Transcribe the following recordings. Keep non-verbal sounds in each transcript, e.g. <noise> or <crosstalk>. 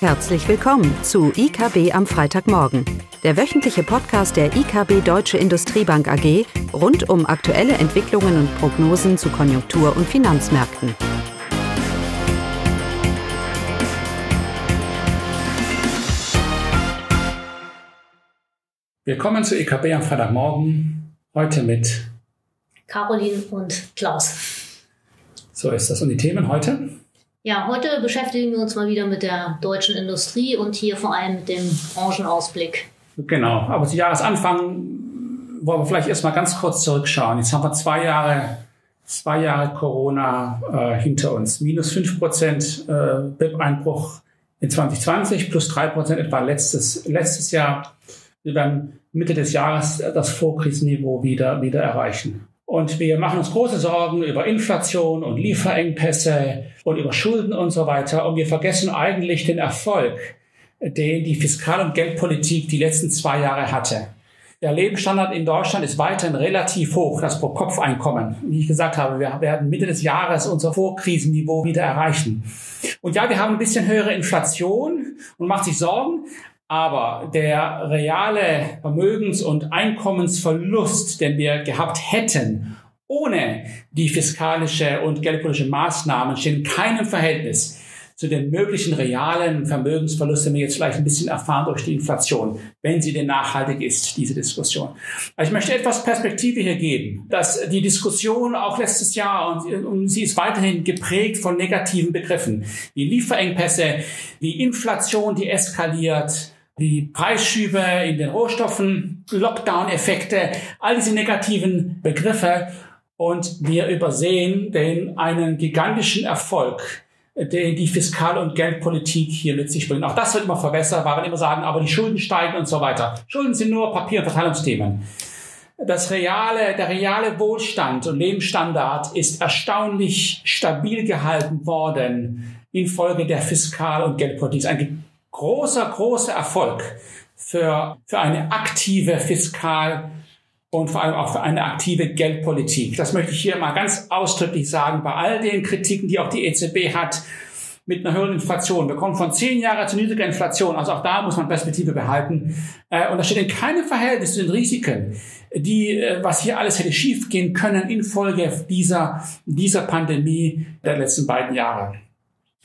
Herzlich willkommen zu IKB am Freitagmorgen, der wöchentliche Podcast der IKB Deutsche Industriebank AG rund um aktuelle Entwicklungen und Prognosen zu Konjunktur- und Finanzmärkten. Willkommen zu IKB am Freitagmorgen, heute mit Caroline und Klaus. So ist das. Und die Themen heute? Ja, heute beschäftigen wir uns mal wieder mit der deutschen Industrie und hier vor allem mit dem Branchenausblick. Genau, aber zu Jahresanfang wollen wir vielleicht erstmal ganz kurz zurückschauen. Jetzt haben wir zwei Jahre, zwei Jahre Corona äh, hinter uns. Minus fünf Prozent äh, BIP-Einbruch in 2020, plus drei Prozent etwa letztes, letztes Jahr. Wir werden Mitte des Jahres das Vorkrisenniveau wieder, wieder erreichen. Und wir machen uns große Sorgen über Inflation und Lieferengpässe und über Schulden und so weiter. Und wir vergessen eigentlich den Erfolg, den die Fiskal- und Geldpolitik die letzten zwei Jahre hatte. Der Lebensstandard in Deutschland ist weiterhin relativ hoch, das Pro-Kopf-Einkommen. Wie ich gesagt habe, wir werden Mitte des Jahres unser Vorkrisenniveau wieder erreichen. Und ja, wir haben ein bisschen höhere Inflation und macht sich Sorgen, aber der reale Vermögens- und Einkommensverlust, den wir gehabt hätten, ohne die fiskalische und geldpolitische Maßnahmen, steht in keinem Verhältnis zu den möglichen realen Vermögensverlusten, die wir jetzt vielleicht ein bisschen erfahren durch die Inflation, wenn sie denn nachhaltig ist, diese Diskussion. Also ich möchte etwas Perspektive hier geben, dass die Diskussion auch letztes Jahr und, und sie ist weiterhin geprägt von negativen Begriffen, wie Lieferengpässe, wie Inflation, die eskaliert, die Preisschübe in den Rohstoffen, Lockdown-Effekte, all diese negativen Begriffe und wir übersehen den einen gigantischen Erfolg, den die Fiskal- und Geldpolitik hier mit sich bringt. Auch das wird immer verwässert, weil wir immer sagen, aber die Schulden steigen und so weiter. Schulden sind nur Papier- und Verteilungsthemen. Das reale, der reale Wohlstand und Lebensstandard ist erstaunlich stabil gehalten worden infolge der Fiskal- und Geldpolitik. Großer, großer Erfolg für, für eine aktive Fiskal- und vor allem auch für eine aktive Geldpolitik. Das möchte ich hier mal ganz ausdrücklich sagen, bei all den Kritiken, die auch die EZB hat, mit einer höheren Inflation. Wir kommen von zehn Jahren zu niedriger Inflation. Also auch da muss man Perspektive behalten. Äh, und das steht in keinem Verhältnis zu den Risiken, die, äh, was hier alles hätte schiefgehen können infolge dieser, dieser Pandemie der letzten beiden Jahre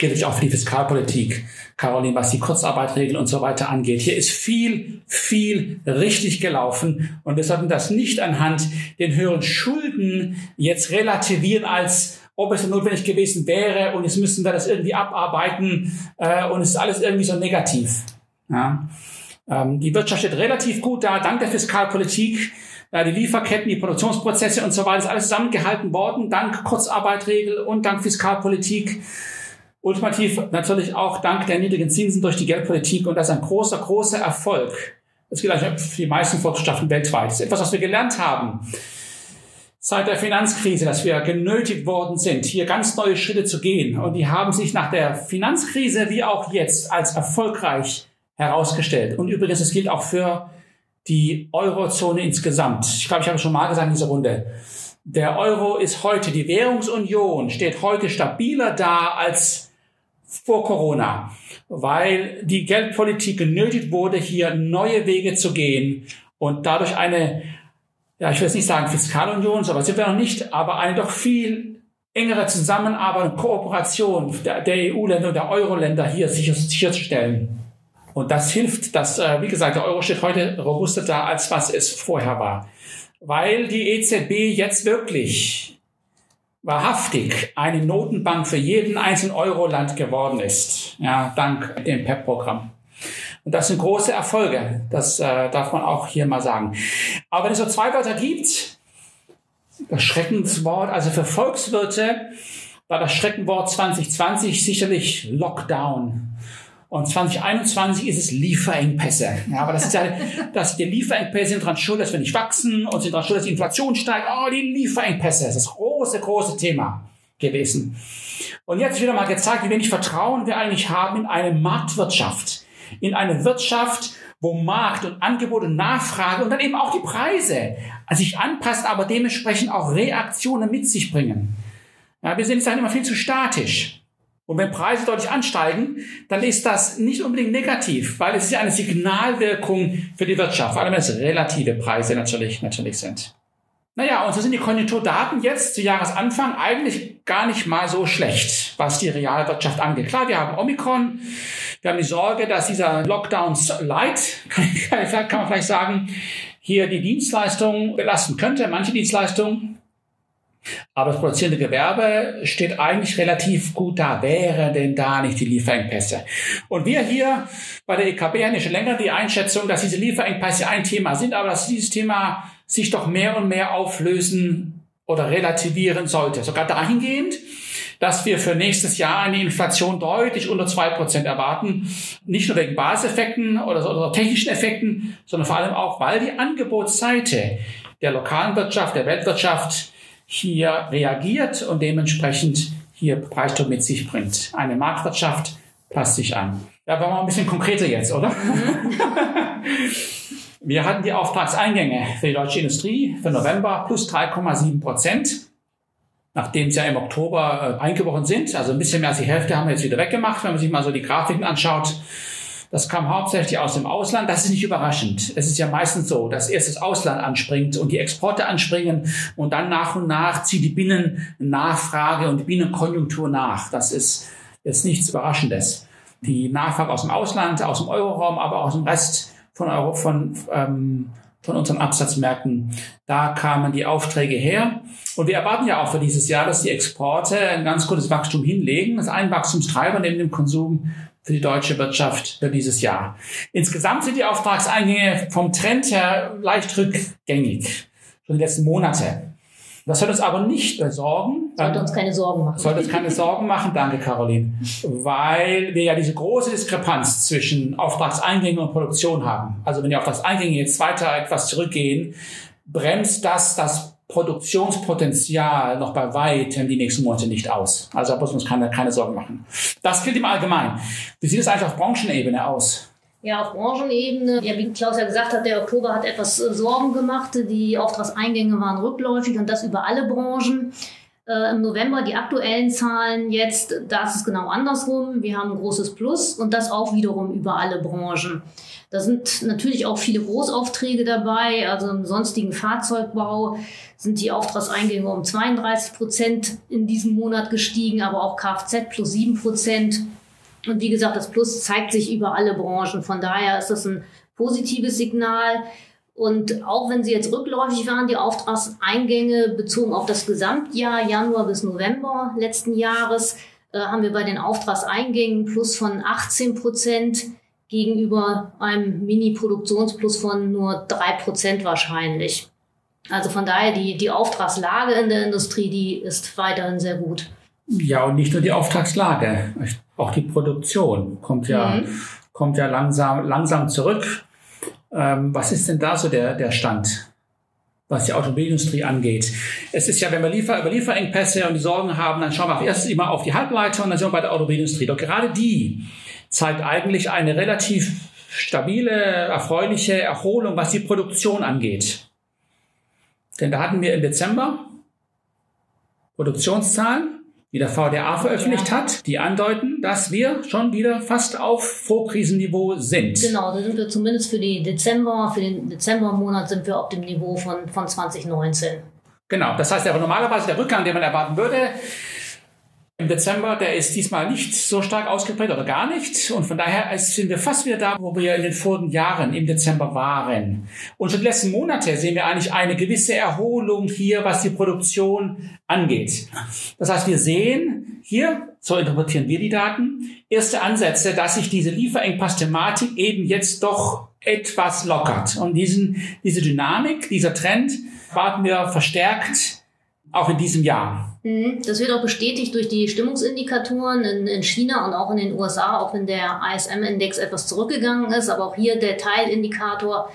gilt es auch für die Fiskalpolitik, Caroline, was die Kurzarbeitregeln und so weiter angeht. Hier ist viel, viel richtig gelaufen und wir sollten das nicht anhand den höheren Schulden jetzt relativieren als ob es notwendig gewesen wäre und jetzt müssen wir das irgendwie abarbeiten äh, und es ist alles irgendwie so negativ. Ja. Ähm, die Wirtschaft steht relativ gut da, dank der Fiskalpolitik. Äh, die Lieferketten, die Produktionsprozesse und so weiter ist alles zusammengehalten worden, dank Kurzarbeitregel und dank Fiskalpolitik. Ultimativ natürlich auch dank der niedrigen Zinsen durch die Geldpolitik und das ist ein großer, großer Erfolg. Das gilt eigentlich für die meisten Volkswirtschaften weltweit. Das ist etwas, was wir gelernt haben seit der Finanzkrise, dass wir genötigt worden sind, hier ganz neue Schritte zu gehen. Und die haben sich nach der Finanzkrise wie auch jetzt als erfolgreich herausgestellt. Und übrigens, es gilt auch für die Eurozone insgesamt. Ich glaube, ich habe schon mal gesagt in dieser Runde. Der Euro ist heute, die Währungsunion steht heute stabiler da als vor Corona, weil die Geldpolitik genötigt wurde, hier neue Wege zu gehen und dadurch eine, ja, ich will jetzt nicht sagen Fiskalunion, aber sind wir noch nicht, aber eine doch viel engere Zusammenarbeit und Kooperation der, der EU-Länder und der Euro-Länder hier sicher, sicherzustellen. Und das hilft, dass, äh, wie gesagt, der Euro steht heute robuster da, als was es vorher war. Weil die EZB jetzt wirklich wahrhaftig eine Notenbank für jeden einzelnen Euro-Land geworden ist, ja, dank dem PEP-Programm. Und das sind große Erfolge, das äh, darf man auch hier mal sagen. Aber wenn es so zwei Wörter gibt, das Schreckenswort, also für Volkswirte war das Schreckenwort 2020 sicherlich Lockdown. Und 2021 ist es Lieferengpässe. Ja, aber das ist ja, dass die Lieferengpässe sind daran schuld, dass wir nicht wachsen und sind daran schuld, dass die Inflation steigt. Oh, die Lieferengpässe. Das ist das große, große Thema gewesen. Und jetzt wieder mal gezeigt, wie wenig Vertrauen wir eigentlich haben in eine Marktwirtschaft. In eine Wirtschaft, wo Markt und Angebot und Nachfrage und dann eben auch die Preise sich anpassen, aber dementsprechend auch Reaktionen mit sich bringen. Ja, wir sind jetzt immer viel zu statisch. Und wenn Preise deutlich ansteigen, dann ist das nicht unbedingt negativ, weil es ist ja eine Signalwirkung für die Wirtschaft, vor allem wenn es relative Preise natürlich, natürlich sind. Naja, und so sind die Konjunkturdaten jetzt zu Jahresanfang eigentlich gar nicht mal so schlecht, was die reale Wirtschaft angeht. Klar, wir haben Omikron, wir haben die Sorge, dass dieser Lockdowns Light, <laughs> kann man vielleicht sagen, hier die Dienstleistungen belasten könnte, manche Dienstleistungen. Aber das produzierende Gewerbe steht eigentlich relativ gut da. Wäre denn da nicht die Lieferengpässe? Und wir hier bei der EKB haben ja schon länger die Einschätzung, dass diese Lieferengpässe ein Thema sind, aber dass dieses Thema sich doch mehr und mehr auflösen oder relativieren sollte. Sogar dahingehend, dass wir für nächstes Jahr eine Inflation deutlich unter zwei Prozent erwarten. Nicht nur wegen Baseffekten oder, oder technischen Effekten, sondern vor allem auch, weil die Angebotsseite der lokalen Wirtschaft, der Weltwirtschaft hier reagiert und dementsprechend hier Preisdruck mit sich bringt. Eine Marktwirtschaft passt sich an. Ja, wollen wir ein bisschen konkreter jetzt, oder? Mhm. <laughs> wir hatten die Auftragseingänge für die deutsche Industrie für November plus 3,7 Prozent nachdem sie ja im Oktober äh, eingebrochen sind. Also ein bisschen mehr als die Hälfte haben wir jetzt wieder weggemacht, wenn man sich mal so die Grafiken anschaut. Das kam hauptsächlich aus dem Ausland. Das ist nicht überraschend. Es ist ja meistens so, dass erst das Ausland anspringt und die Exporte anspringen und dann nach und nach zieht die Binnennachfrage und die Binnenkonjunktur nach. Das ist jetzt nichts Überraschendes. Die Nachfrage aus dem Ausland, aus dem Euroraum, aber auch aus dem Rest von, Euro, von ähm, von unseren Absatzmärkten. Da kamen die Aufträge her. Und wir erwarten ja auch für dieses Jahr, dass die Exporte ein ganz gutes Wachstum hinlegen. Das ist ein Wachstumstreiber neben dem Konsum für die deutsche Wirtschaft für dieses Jahr. Insgesamt sind die Auftragseingänge vom Trend her leicht rückgängig. Schon die letzten Monate. Das soll uns aber nicht besorgen. Sollte uns keine Sorgen machen. Sollte uns keine <laughs> Sorgen machen, danke Caroline. Weil wir ja diese große Diskrepanz zwischen Auftragseingängen und Produktion haben. Also wenn die Auftragseingänge jetzt weiter etwas zurückgehen, bremst das das Produktionspotenzial noch bei weitem die nächsten Monate nicht aus. Also da muss man uns keine, keine Sorgen machen. Das gilt im Allgemeinen. Wie sieht es eigentlich auf Branchenebene aus? Ja, auf Branchenebene, ja, wie Klaus ja gesagt hat, der Oktober hat etwas äh, Sorgen gemacht. Die Auftragseingänge waren rückläufig und das über alle Branchen. Äh, Im November die aktuellen Zahlen jetzt, da ist es genau andersrum. Wir haben ein großes Plus und das auch wiederum über alle Branchen. Da sind natürlich auch viele Großaufträge dabei. Also im sonstigen Fahrzeugbau sind die Auftragseingänge um 32 Prozent in diesem Monat gestiegen, aber auch Kfz plus 7 Prozent. Und wie gesagt, das Plus zeigt sich über alle Branchen. Von daher ist das ein positives Signal. Und auch wenn sie jetzt rückläufig waren, die Auftragseingänge bezogen auf das Gesamtjahr, Januar bis November letzten Jahres, äh, haben wir bei den Auftragseingängen Plus von 18 Prozent gegenüber einem Mini-Produktionsplus von nur drei Prozent wahrscheinlich. Also von daher die, die Auftragslage in der Industrie, die ist weiterhin sehr gut. Ja, und nicht nur die Auftragslage, auch die Produktion kommt ja, mhm. kommt ja langsam, langsam zurück. Ähm, was ist denn da so der, der Stand? was die Automobilindustrie angeht. Es ist ja, wenn wir Liefer, über Lieferengpässe und die Sorgen haben, dann schauen wir erst immer auf die Halbleiter und dann sind wir bei der Automobilindustrie. Doch gerade die zeigt eigentlich eine relativ stabile, erfreuliche Erholung, was die Produktion angeht. Denn da hatten wir im Dezember Produktionszahlen die der VDA veröffentlicht ja. hat, die andeuten, dass wir schon wieder fast auf Vorkrisenniveau sind. Genau, da sind wir zumindest für die Dezember, für den Dezembermonat sind wir auf dem Niveau von, von 2019. Genau, das heißt aber normalerweise der Rückgang, den man erwarten würde, im Dezember, der ist diesmal nicht so stark ausgeprägt oder gar nicht. Und von daher sind wir fast wieder da, wo wir in den vorigen Jahren im Dezember waren. Und schon die letzten Monate sehen wir eigentlich eine gewisse Erholung hier, was die Produktion angeht. Das heißt, wir sehen hier, so interpretieren wir die Daten, erste Ansätze, dass sich diese Lieferengpass-Thematik eben jetzt doch etwas lockert. Und diesen, diese Dynamik, dieser Trend warten wir verstärkt auch in diesem Jahr. Mhm. Das wird auch bestätigt durch die Stimmungsindikatoren in, in China und auch in den USA, auch wenn der ISM-Index etwas zurückgegangen ist. Aber auch hier der Teilindikator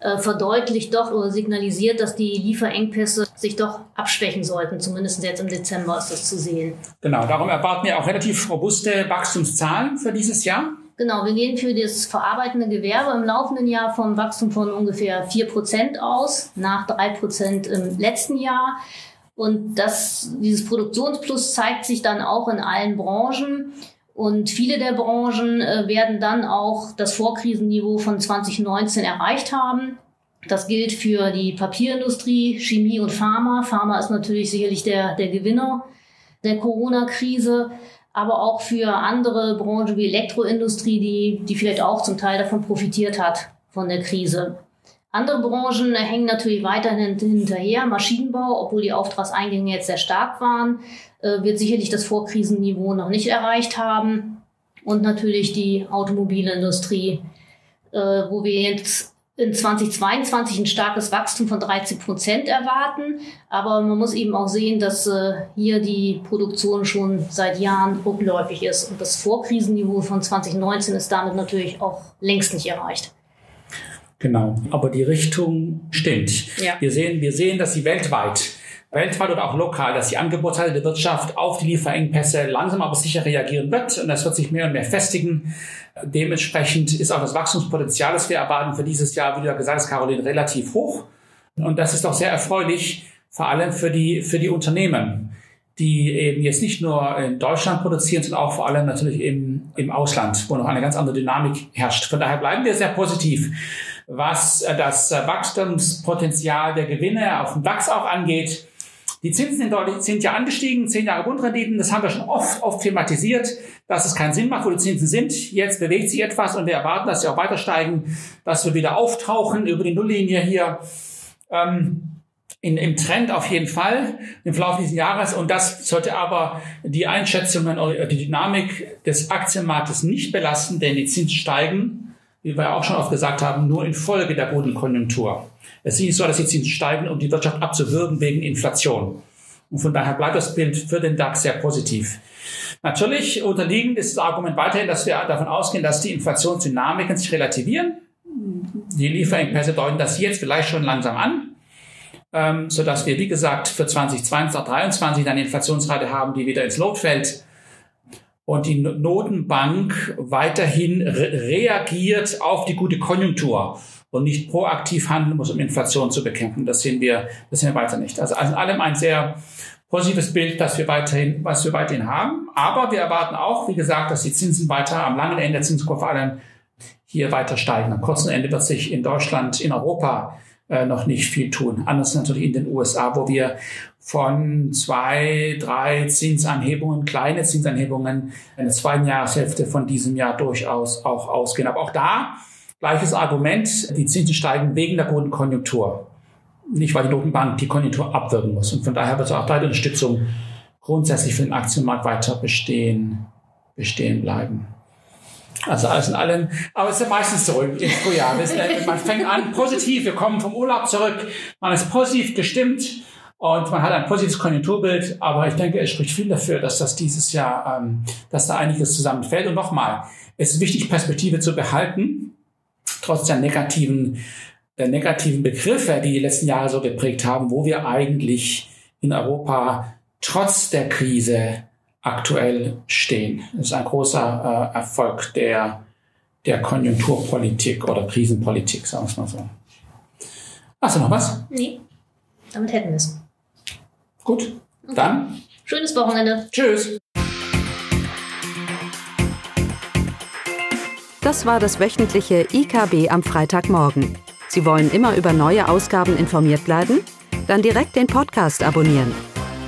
äh, verdeutlicht doch oder signalisiert, dass die Lieferengpässe sich doch abschwächen sollten. Zumindest jetzt im Dezember ist das zu sehen. Genau, darum erwarten wir auch relativ robuste Wachstumszahlen für dieses Jahr. Genau, wir gehen für das verarbeitende Gewerbe im laufenden Jahr vom Wachstum von ungefähr 4% aus, nach 3% im letzten Jahr. Und das, dieses Produktionsplus zeigt sich dann auch in allen Branchen. Und viele der Branchen äh, werden dann auch das Vorkrisenniveau von 2019 erreicht haben. Das gilt für die Papierindustrie, Chemie und Pharma. Pharma ist natürlich sicherlich der, der Gewinner der Corona-Krise, aber auch für andere Branchen wie Elektroindustrie, die, die vielleicht auch zum Teil davon profitiert hat von der Krise. Andere Branchen hängen natürlich weiterhin hinterher. Maschinenbau, obwohl die Auftragseingänge jetzt sehr stark waren, äh, wird sicherlich das Vorkrisenniveau noch nicht erreicht haben. Und natürlich die Automobilindustrie, äh, wo wir jetzt in 2022 ein starkes Wachstum von 13 Prozent erwarten. Aber man muss eben auch sehen, dass äh, hier die Produktion schon seit Jahren rückläufig ist. Und das Vorkrisenniveau von 2019 ist damit natürlich auch längst nicht erreicht. Genau. Aber die Richtung stimmt. Ja. Wir sehen, wir sehen, dass sie weltweit, weltweit oder auch lokal, dass die Angebotsseite der Wirtschaft auf die Lieferengpässe langsam aber sicher reagieren wird. Und das wird sich mehr und mehr festigen. Dementsprechend ist auch das Wachstumspotenzial, das wir erwarten für dieses Jahr, wie du ja gesagt hast, Caroline, relativ hoch. Und das ist auch sehr erfreulich, vor allem für die, für die Unternehmen, die eben jetzt nicht nur in Deutschland produzieren, sondern auch vor allem natürlich im, im Ausland, wo noch eine ganz andere Dynamik herrscht. Von daher bleiben wir sehr positiv was äh, das äh, Wachstumspotenzial der Gewinne auf dem DAX auch angeht. Die Zinsen sind, dort, sind ja angestiegen, zehn Jahre Grundrenditen, das haben wir schon oft, oft thematisiert, dass es keinen Sinn macht, wo die Zinsen sind. Jetzt bewegt sich etwas und wir erwarten, dass sie auch weiter steigen, dass wir wieder auftauchen über die Nulllinie hier. Ähm, in, im Trend auf jeden Fall im Verlauf dieses Jahres. Und das sollte aber die Einschätzungen oder die Dynamik des Aktienmarktes nicht belasten, denn die Zinsen steigen wie wir auch schon oft gesagt haben, nur infolge der guten Konjunktur. Es ist nicht so, dass die Zinsen steigen, um die Wirtschaft abzuwürgen wegen Inflation. Und von daher bleibt das Bild für den DAX sehr positiv. Natürlich unterliegend ist das Argument weiterhin, dass wir davon ausgehen, dass die Inflationsdynamiken sich relativieren. Die Lieferengpässe deuten das jetzt vielleicht schon langsam an, ähm, so dass wir, wie gesagt, für 2022, 2023 eine Inflationsrate haben, die wieder ins Lot fällt und die Notenbank weiterhin re reagiert auf die gute Konjunktur und nicht proaktiv handeln muss, um Inflation zu bekämpfen. Das sehen wir, das sehen wir weiter nicht. Also, also in allem ein sehr positives Bild, das wir weiterhin, was wir weiterhin haben. Aber wir erwarten auch, wie gesagt, dass die Zinsen weiter am langen Ende der Zinskurve vor allem hier weiter steigen. Am kurzen Ende wird sich in Deutschland, in Europa äh, noch nicht viel tun. Anders natürlich in den USA, wo wir von zwei, drei Zinsanhebungen, kleine Zinsanhebungen in der zweiten Jahreshälfte von diesem Jahr durchaus auch ausgehen. Aber auch da gleiches Argument, die Zinsen steigen wegen der guten Konjunktur. Nicht, weil die Notenbank die Konjunktur abwirken muss. Und von daher wird auch da die Unterstützung grundsätzlich für den Aktienmarkt weiter bestehen, bestehen bleiben. Also alles in allem. Aber es ist ja meistens so im Frühjahr. Man fängt an positiv, wir kommen vom Urlaub zurück, man ist positiv gestimmt und man hat ein positives Konjunkturbild. Aber ich denke, es spricht viel dafür, dass das dieses Jahr, ähm, dass da einiges zusammenfällt. Und nochmal, es ist wichtig, Perspektive zu behalten, trotz der negativen, der negativen Begriffe, die die letzten Jahre so geprägt haben, wo wir eigentlich in Europa trotz der Krise aktuell stehen. Das ist ein großer äh, Erfolg der, der Konjunkturpolitik oder Krisenpolitik, sagen wir es mal so. Hast du noch was? Nee, damit hätten wir es. Gut, okay. dann. Schönes Wochenende. Tschüss. Das war das wöchentliche IKB am Freitagmorgen. Sie wollen immer über neue Ausgaben informiert bleiben? Dann direkt den Podcast abonnieren